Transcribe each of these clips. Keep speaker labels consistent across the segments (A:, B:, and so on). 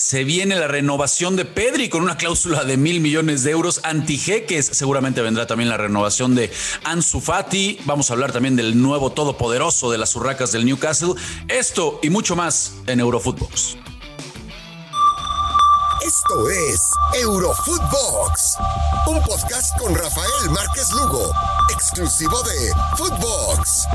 A: se viene la renovación de Pedri con una cláusula de mil millones de euros antijeques. Seguramente vendrá también la renovación de Ansu Fati. Vamos a hablar también del nuevo todopoderoso de las urracas del Newcastle. Esto y mucho más en Eurofootbox.
B: Esto es Eurofootbox, un podcast con Rafael Márquez Lugo, exclusivo de Footbox.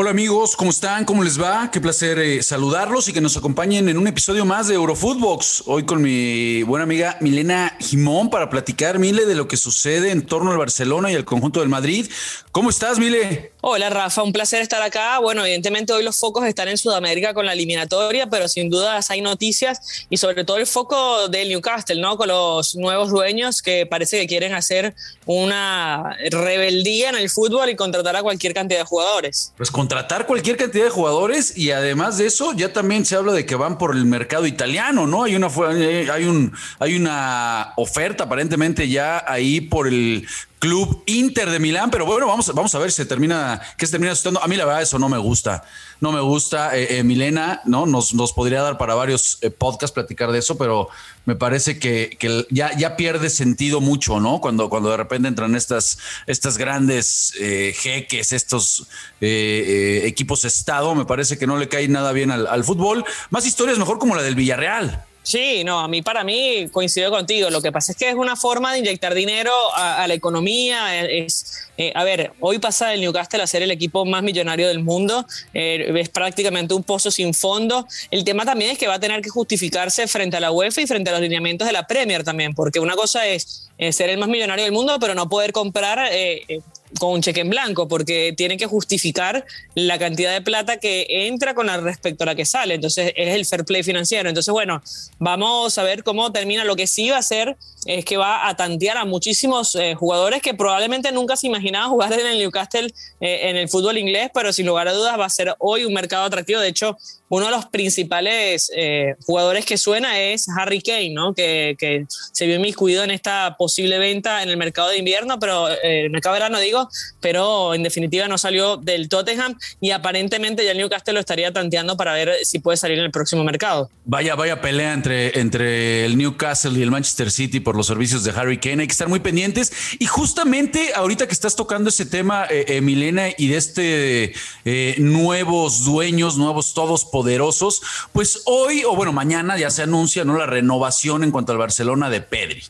A: Hola amigos, ¿cómo están? ¿Cómo les va? Qué placer eh, saludarlos y que nos acompañen en un episodio más de Eurofootbox. Hoy con mi buena amiga Milena Jimón para platicar, Mile, de lo que sucede en torno al Barcelona y al conjunto del Madrid. ¿Cómo estás, Mile?
C: Hola Rafa, un placer estar acá. Bueno, evidentemente hoy los focos están en Sudamérica con la eliminatoria, pero sin dudas hay noticias y sobre todo el foco del Newcastle, ¿no? Con los nuevos dueños que parece que quieren hacer una rebeldía en el fútbol y contratar a cualquier cantidad de jugadores.
A: Pues contratar cualquier cantidad de jugadores y además de eso ya también se habla de que van por el mercado italiano, ¿no? Hay una hay un hay una oferta aparentemente ya ahí por el Club Inter de Milán, pero bueno, vamos, vamos a ver si termina, qué se termina asustando. A mí la verdad eso no me gusta, no me gusta. Eh, eh, Milena, ¿no? Nos, nos podría dar para varios eh, podcasts platicar de eso, pero me parece que, que, ya, ya pierde sentido mucho, ¿no? Cuando, cuando de repente entran estas, estas grandes jeques, estos equipos estado, me parece que no le cae nada bien al, al fútbol. Más historias mejor como la del Villarreal.
C: Sí, no, a mí para mí coincido contigo. Lo que pasa es que es una forma de inyectar dinero a, la economía. Es, eh, a ver, hoy pasa el Newcastle a ser el equipo más millonario del mundo. Eh, es prácticamente un pozo sin fondo. El tema también es que va a tener que justificarse frente a la UEFA y frente a los lineamientos de la Premier también, porque una cosa es eh, ser el más millonario del mundo, pero no poder comprar con un cheque en blanco, porque tiene que justificar la cantidad de plata que entra con respecto a la que sale. Entonces es el fair play financiero. Entonces, bueno, vamos a ver cómo termina. Lo que sí va a hacer es que va a tantear a muchísimos eh, jugadores que probablemente nunca se imaginaban jugar en el Newcastle eh, en el fútbol inglés, pero sin lugar a dudas va a ser hoy un mercado atractivo. De hecho, uno de los principales eh, jugadores que suena es Harry Kane, ¿no? Que, se vio inmiscuido en esta posible venta en el mercado de invierno, pero eh, el mercado de verano digo, pero en definitiva no salió del Tottenham y aparentemente ya el Newcastle lo estaría tanteando para ver si puede salir en el próximo mercado.
A: Vaya, vaya pelea entre, entre el Newcastle y el Manchester City por los servicios de Harry Kane, hay que estar muy pendientes y justamente ahorita que estás tocando ese tema, eh, Milena, y de este nuevos dueños, nuevos todos poderosos, pues hoy o bueno, mañana ya se anuncia ¿no? la renovación en cuanto al Barcelona de Pedri.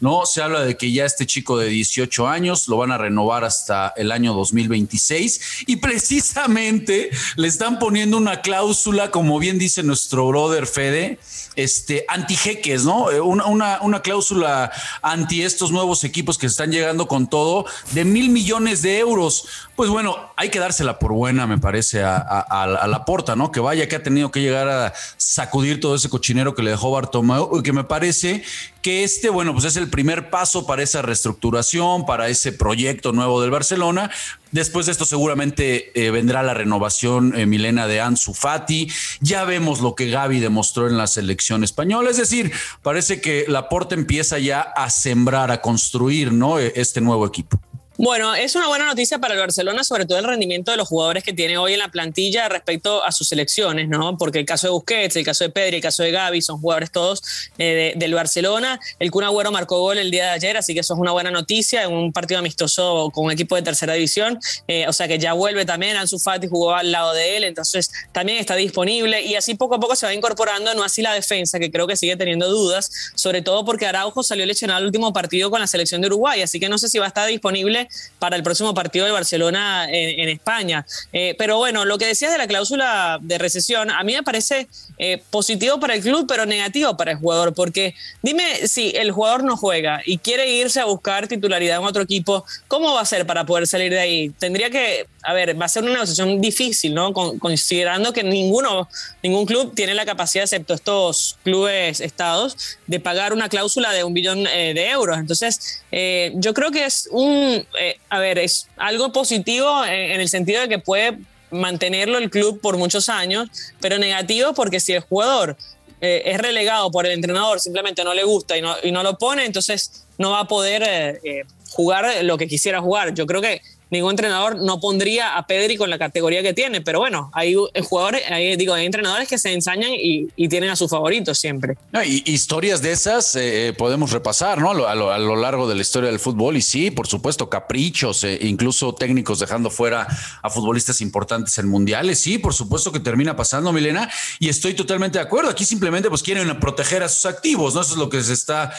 A: ¿no? Se habla de que ya este chico de 18 años lo van a renovar hasta el año 2026 y precisamente le están poniendo una cláusula, como bien dice nuestro brother Fede, este, anti-jeques, ¿no? Eh, una, una, cláusula anti estos nuevos equipos que están llegando con todo de mil millones de euros. Pues bueno, hay que dársela por buena, me parece, a, a, la porta, ¿no? Que vaya que ha tenido que llegar a sacudir todo ese cochinero que le dejó Bartomeu que me parece que este, bueno, pues es el primer paso para esa reestructuración, para ese proyecto nuevo del Barcelona. Después de esto seguramente eh, vendrá la renovación eh, Milena de Ansu Fati. Ya vemos lo que Gaby demostró en la selección española. Es decir, parece que Laporte empieza ya a sembrar, a construir, ¿no? E, este nuevo equipo.
C: Bueno, es una buena noticia para el Barcelona, sobre todo el rendimiento de los jugadores que tiene hoy en la plantilla respecto a sus selecciones, ¿no? Porque el caso de Busquets, el caso de Pedri, el caso de Gaby, son jugadores todos eh, del Barcelona. El Kun marcó gol el día de ayer, así que eso es una buena noticia en un partido amistoso con un equipo de tercera división. Eh, o sea que ya vuelve también, Ansu Fati jugó al lado de él, entonces también está disponible y así poco a poco se va incorporando, no así la defensa, que creo que sigue teniendo dudas, sobre todo porque Araujo salió lesionado el último partido con la selección de Uruguay, así que no sé si va a estar disponible para el próximo partido de Barcelona en, España. Eh, pero bueno, lo que decías de la cláusula de recesión, a mí me parece eh, positivo para el club, pero negativo para el jugador, porque dime si el jugador no juega y quiere irse a buscar titularidad en otro equipo, ¿cómo va a ser para poder salir de ahí? Tendría que, a ver, va a ser una negociación difícil, ¿no? considerando que ninguno, ningún club tiene la capacidad, excepto estos clubes estados, de pagar una cláusula de un billón eh, de euros. Entonces, yo creo que es un, a ver, es algo positivo en, el sentido de que puede mantenerlo el club por muchos años, pero negativo porque si el jugador eh, es relegado por el entrenador, simplemente no le gusta y no, lo pone, entonces no va a poder eh, eh, jugar lo que quisiera jugar. Yo creo que ningún entrenador no pondría a Pedri con la categoría que tiene, pero bueno, hay jugadores, hay, digo, hay entrenadores que se ensañan y, tienen a sus favoritos siempre.
A: y historias de esas eh, eh, podemos repasar, ¿no? A lo, largo de la historia del fútbol y sí, por supuesto, caprichos, eh, incluso técnicos dejando fuera a futbolistas importantes en mundiales, sí, por supuesto que termina pasando, Milena, y estoy totalmente de acuerdo. Aquí simplemente pues quieren proteger a sus activos, ¿no? Eso es lo que se está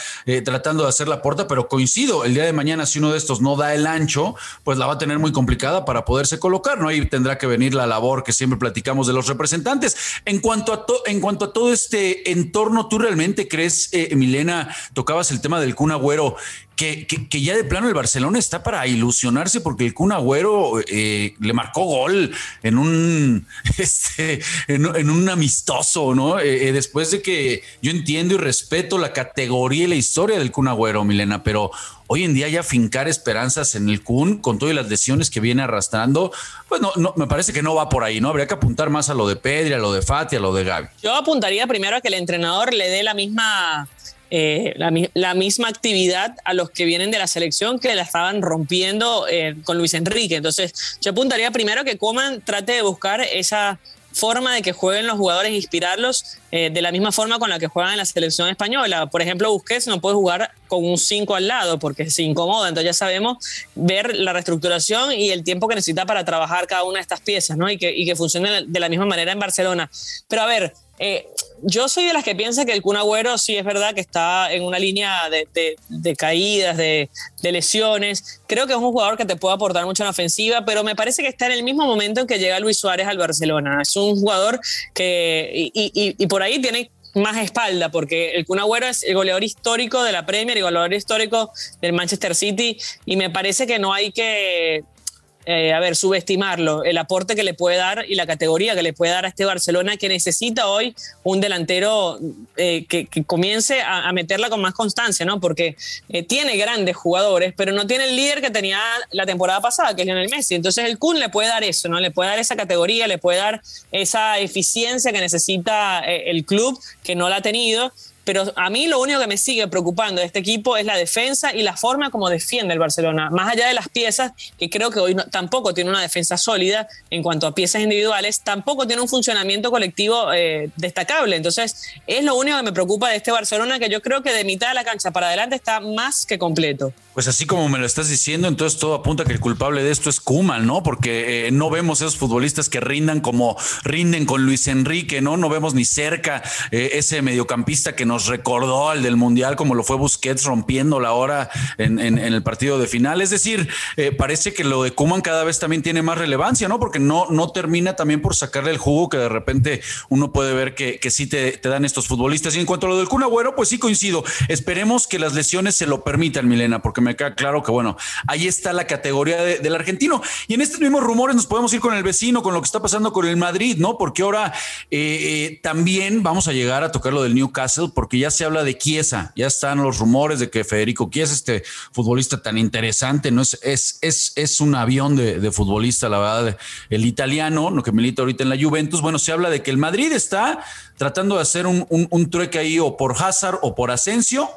A: tratando de hacer la puerta, pero coincido, el día de mañana si uno de estos no da el ancho, pues la va a tener muy complicada para poderse colocar, ¿no? Ahí tendrá que venir la labor que siempre platicamos de los representantes. En cuanto a, en cuanto a todo este entorno, ¿tú realmente crees, eh, Milena, tocabas el tema del Kun Agüero, que, que, ya de plano el Barcelona está para ilusionarse porque el Kun Agüero eh, le marcó gol en un, este, en, un amistoso, ¿no? Eh, después de que yo entiendo y respeto la categoría y la historia del Kun Agüero, Milena, pero hoy en día ya fincar esperanzas en el Kun con todas las lesiones que viene arrastrando, pues no, no, me parece que no va por ahí, ¿no? Habría que apuntar más a lo de Pedri, a lo de Fati, a lo de Gaby.
C: Yo apuntaría primero a que el entrenador le dé la misma eh, la, misma actividad a los que vienen de la selección que la estaban rompiendo eh, con Luis Enrique. Entonces, yo apuntaría primero que Coman trate de buscar esa forma de que jueguen los jugadores, inspirarlos eh, de la misma forma con la que juegan en la selección española. Por ejemplo, Busquets no puede jugar con un 5 al lado porque se incomoda, entonces ya sabemos ver la reestructuración y el tiempo que necesita para trabajar cada una de estas piezas, ¿no? Y que, y que funcione de la misma manera en Barcelona. Pero a ver, yo soy de las que piensa que el Kun Agüero sí es verdad que está en una línea de, caídas, de, lesiones. Creo que es un jugador que te puede aportar mucho en ofensiva, pero me parece que está en el mismo momento en que llega Luis Suárez al Barcelona. Es un jugador que, y, por ahí tiene más espalda, porque el Kun Agüero es el goleador histórico de la Premier y goleador histórico del Manchester City, y me parece que no hay que eh, a ver, subestimarlo, el aporte que le puede dar y la categoría que le puede dar a este Barcelona que necesita hoy un delantero eh, que, comience a, meterla con más constancia, ¿no? Porque eh, tiene grandes jugadores, pero no tiene el líder que tenía la temporada pasada, que es Lionel Messi. Entonces el Kun le puede dar eso, ¿no? Le puede dar esa categoría, le puede dar esa eficiencia que necesita el club, que no la ha tenido pero a mí lo único que me sigue preocupando de este equipo es la defensa y la forma como defiende el Barcelona. Más allá de las piezas, que creo que hoy tampoco tiene una defensa sólida en cuanto a piezas individuales, tampoco tiene un funcionamiento colectivo eh, destacable. Entonces, es lo único que me preocupa de este Barcelona, que yo creo que de mitad de la cancha para adelante está más que completo.
A: Pues así como me lo estás diciendo, entonces todo apunta que el culpable de esto es Kuman, ¿no? Porque eh, no vemos esos futbolistas que rindan como rinden con Luis Enrique, ¿no? No vemos ni cerca eh, ese mediocampista que nos recordó al del Mundial, como lo fue Busquets rompiendo la hora en, el partido de final. Es decir, eh, parece que lo de Kuman cada vez también tiene más relevancia, ¿no? Porque no, no termina también por sacarle el jugo que de repente uno puede ver que, que sí te, te dan estos futbolistas. Y en cuanto a lo del Kun Agüero, pues sí coincido. Esperemos que las lesiones se lo permitan, Milena, porque me queda claro que, bueno, ahí está la categoría del argentino. Y en estos mismos rumores nos podemos ir con el vecino, con lo que está pasando con el Madrid, ¿no? Porque ahora eh, eh, también vamos a llegar a tocar lo del Newcastle, ya se habla de Chiesa, ya están los rumores de que Federico Chiesa, este futbolista tan interesante, ¿no? Es, es, es, es un avión de, futbolista, la verdad, el italiano, lo que milita ahorita en la Juventus. Bueno, se habla de que el Madrid está tratando de hacer un, un, un trueque ahí o por Hazard o por Asensio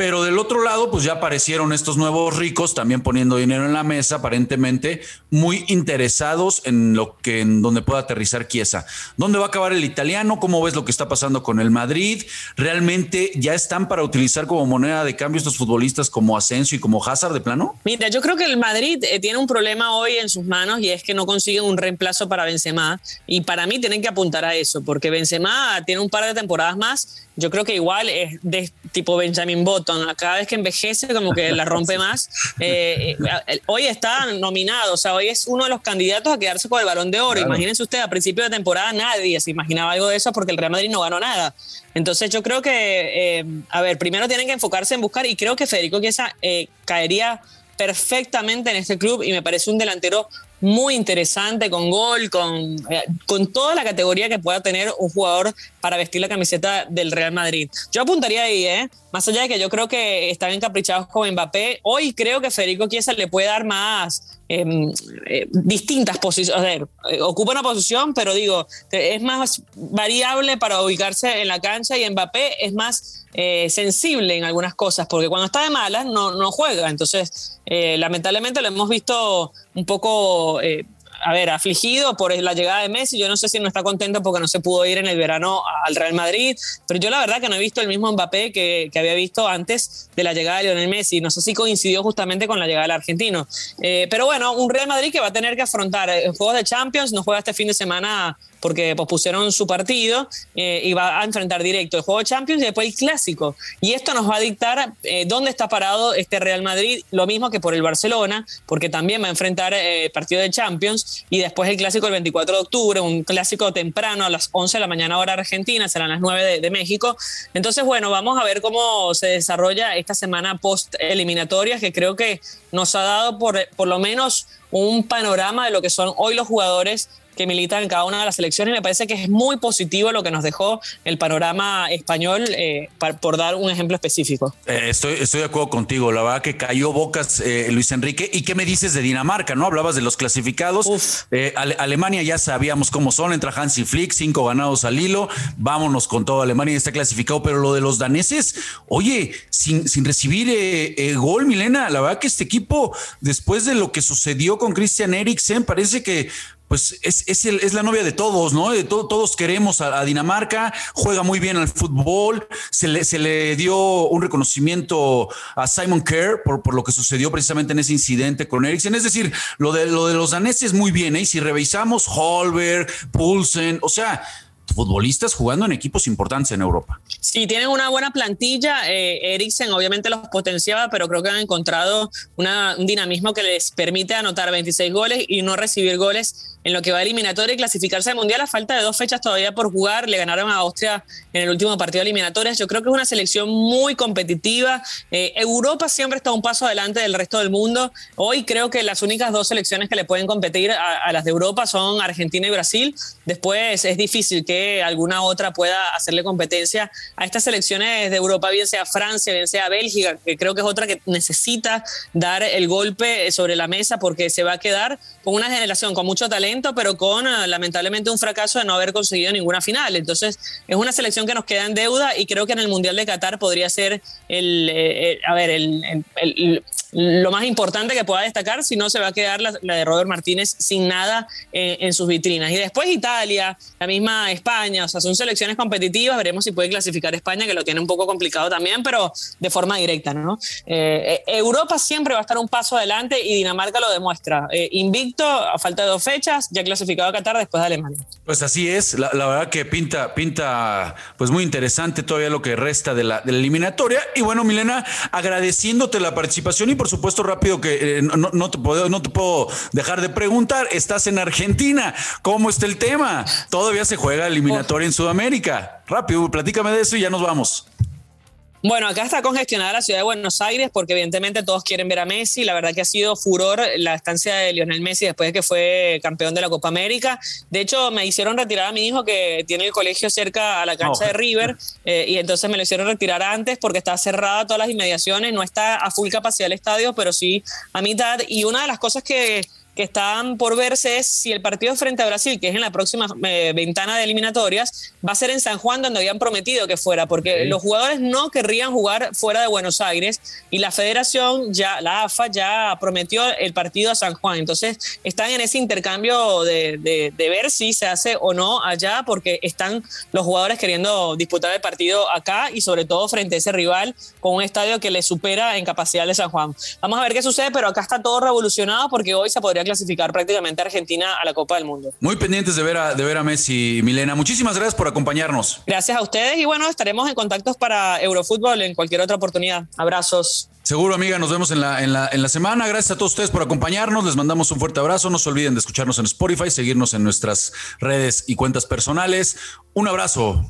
A: pero del otro lado, pues ya aparecieron estos nuevos ricos también poniendo dinero en la mesa, aparentemente muy interesados en lo que en donde pueda aterrizar Chiesa. ¿Dónde va a acabar el italiano? ¿Cómo ves lo que está pasando con el Madrid? ¿Realmente ya están para utilizar como moneda de cambio estos futbolistas como Asensio y como Hazard de plano?
C: Mira, yo creo que el Madrid eh, tiene un problema hoy en sus manos y es que no consiguen un reemplazo para Benzema y para mí tienen que apuntar a eso porque Benzema tiene un par de temporadas más yo creo que igual es de tipo Benjamin Button, cada vez que envejece como que la rompe más. Eh, eh, hoy está nominado, o sea, hoy es uno de los candidatos a quedarse con el balón de oro. Imagínense usted, a principio de temporada nadie se imaginaba algo de eso porque el Real Madrid no ganó nada. Entonces yo creo que, eh, a ver, primero tienen que enfocarse en buscar y creo que Federico Chiesa caería perfectamente en este club y me parece un delantero muy interesante, con gol, con, eh, con toda la categoría que pueda tener un jugador para vestir la camiseta del Real Madrid. Yo apuntaría ahí, ¿eh? más allá de que yo creo que están encaprichados con Mbappé, hoy creo que Federico Chiesa le puede dar más, em, eh, distintas posiciones. Eh, ocupa una posición, pero digo, es más variable para ubicarse en la cancha y Mbappé es más sensible en algunas cosas, porque cuando está de malas no, no juega. Entonces, lamentablemente lo hemos visto un poco a ver, afligido por la llegada de Messi. Yo no sé si no está contento porque no se pudo ir en el verano al Real Madrid, pero yo la verdad que no he visto el mismo Mbappé que, que había visto antes de la llegada de Lionel Messi. No sé si coincidió justamente con la llegada del argentino. Eh, pero bueno, un Real Madrid que va a tener que afrontar eh, juegos de Champions, no juega este fin de semana porque pospusieron su partido eh, y va a enfrentar directo el juego de Champions y después el clásico. Y esto nos va a dictar eh, dónde está parado este Real Madrid, lo mismo que por el Barcelona, porque también va a enfrentar eh, partido de Champions y después el clásico el 24 de octubre, un clásico temprano a las 11 de la mañana hora argentina, serán las 9 de, de México. Entonces, bueno, vamos a ver cómo se desarrolla esta semana post eliminatorias que creo que nos ha dado por, por lo menos un panorama de lo que son hoy los jugadores que militan en cada una de las elecciones. Me parece que es muy positivo lo que nos dejó el panorama español, eh, por dar un ejemplo específico.
A: Eh, estoy, estoy de acuerdo contigo. La verdad que cayó bocas eh, Luis Enrique. ¿Y qué me dices de Dinamarca? ¿No? Hablabas de los clasificados. Alemania ya sabíamos cómo son. Entra Hansi Flick, cinco ganados al hilo. Vámonos con todo. Alemania está clasificado. Pero lo de los daneses, oye, sin, sin recibir gol, Milena, la verdad que este equipo, después de lo que sucedió con Christian Eriksen, parece que pues es, es, el, la novia de todos, ¿no? De todos queremos a, Dinamarca, juega muy bien al fútbol, se le, dio un reconocimiento a Simon Kerr por, lo que sucedió precisamente en ese incidente con Eriksen. Es decir, lo de, lo de los daneses muy bien, ¿eh? Y si revisamos Holberg, Poulsen, o sea, futbolistas jugando en equipos importantes en Europa.
C: Sí, tienen una buena plantilla. Eh, obviamente los potenciaba, pero creo que han encontrado una, un dinamismo que les permite anotar 26 goles y no recibir goles en lo que va a eliminatoria y clasificarse al Mundial a falta de dos fechas todavía por jugar. Le ganaron a Austria en el último partido de eliminatorias. Yo creo que es una selección muy competitiva. Eh, Europa siempre está un paso adelante del resto del mundo. Hoy creo que las únicas dos selecciones que le pueden competir a, las de Europa son Argentina y Brasil. Después es difícil que alguna otra pueda hacerle competencia a estas selecciones de Europa, bien sea Francia, bien sea Bélgica, que creo que es otra que necesita dar el golpe sobre la mesa porque se va a quedar con una generación con mucho talento pero con ah, lamentablemente un fracaso de no haber conseguido ninguna final. Entonces, es una selección que nos queda en deuda y creo que en el Mundial de Qatar podría ser el, eh, eh, a ver, el, lo más importante que pueda destacar, si no se va a quedar la, de Robert Martínez sin nada eh, en sus vitrinas. Y después Italia, la misma España, o sea, son selecciones competitivas, veremos si puede clasificar España, que lo tiene un poco complicado también, pero de forma directa, ¿no? Eh, eh, Europa siempre va a estar un paso adelante y Dinamarca lo demuestra. invicto, a falta de dos fechas, ya clasificado a Qatar después de Alemania.
A: Pues así es, la, verdad que pinta, pinta pues muy interesante todavía lo que resta de la, de la eliminatoria. Y bueno, Milena, agradeciéndote la participación y por supuesto, rápido que eh, no, te puedo, no te puedo dejar de preguntar. Estás en Argentina. ¿Cómo está el tema? Todavía se juega eliminatoria en Sudamérica. Rápido, platícame de eso y ya nos vamos.
C: Bueno, acá está congestionada la ciudad de Buenos Aires porque evidentemente todos quieren ver a Messi. La verdad que ha sido furor la estancia de Lionel Messi después de que fue campeón de la Copa América. De hecho, me hicieron retirar a mi hijo que tiene el colegio cerca a la cancha de River eh, y entonces me lo hicieron retirar antes porque está cerrada todas las inmediaciones. No está a full capacidad el estadio, pero sí a mitad. Y una de las cosas que que están por verse es si el partido frente a Brasil, que es en la próxima eh, ventana de eliminatorias, va a ser en San Juan donde habían prometido que fuera, porque los jugadores no querrían jugar fuera de Buenos Aires y la federación ya, la AFA ya prometió el partido a San Juan. Entonces están en ese intercambio de, de ver si se hace o no allá, porque están los jugadores queriendo disputar el partido acá y sobre todo frente a ese rival con un estadio que le supera en capacidad de San Juan. Vamos a ver qué sucede, pero acá está todo revolucionado porque hoy se podría clasificar prácticamente a Argentina a la Copa del Mundo.
A: Muy pendientes de ver a, de ver a Messi, Milena. Muchísimas gracias por acompañarnos.
C: Gracias a ustedes y bueno, estaremos en contacto para Eurofútbol en cualquier otra oportunidad. Abrazos.
A: Seguro, amiga, nos vemos en la, en, la, en la semana. Gracias a todos ustedes por acompañarnos. Les mandamos un fuerte abrazo. No se olviden de escucharnos en Spotify, seguirnos en nuestras redes y cuentas personales. Un abrazo.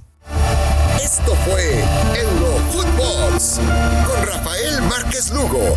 B: Esto fue Eurofootbox con Rafael Márquez Lugo,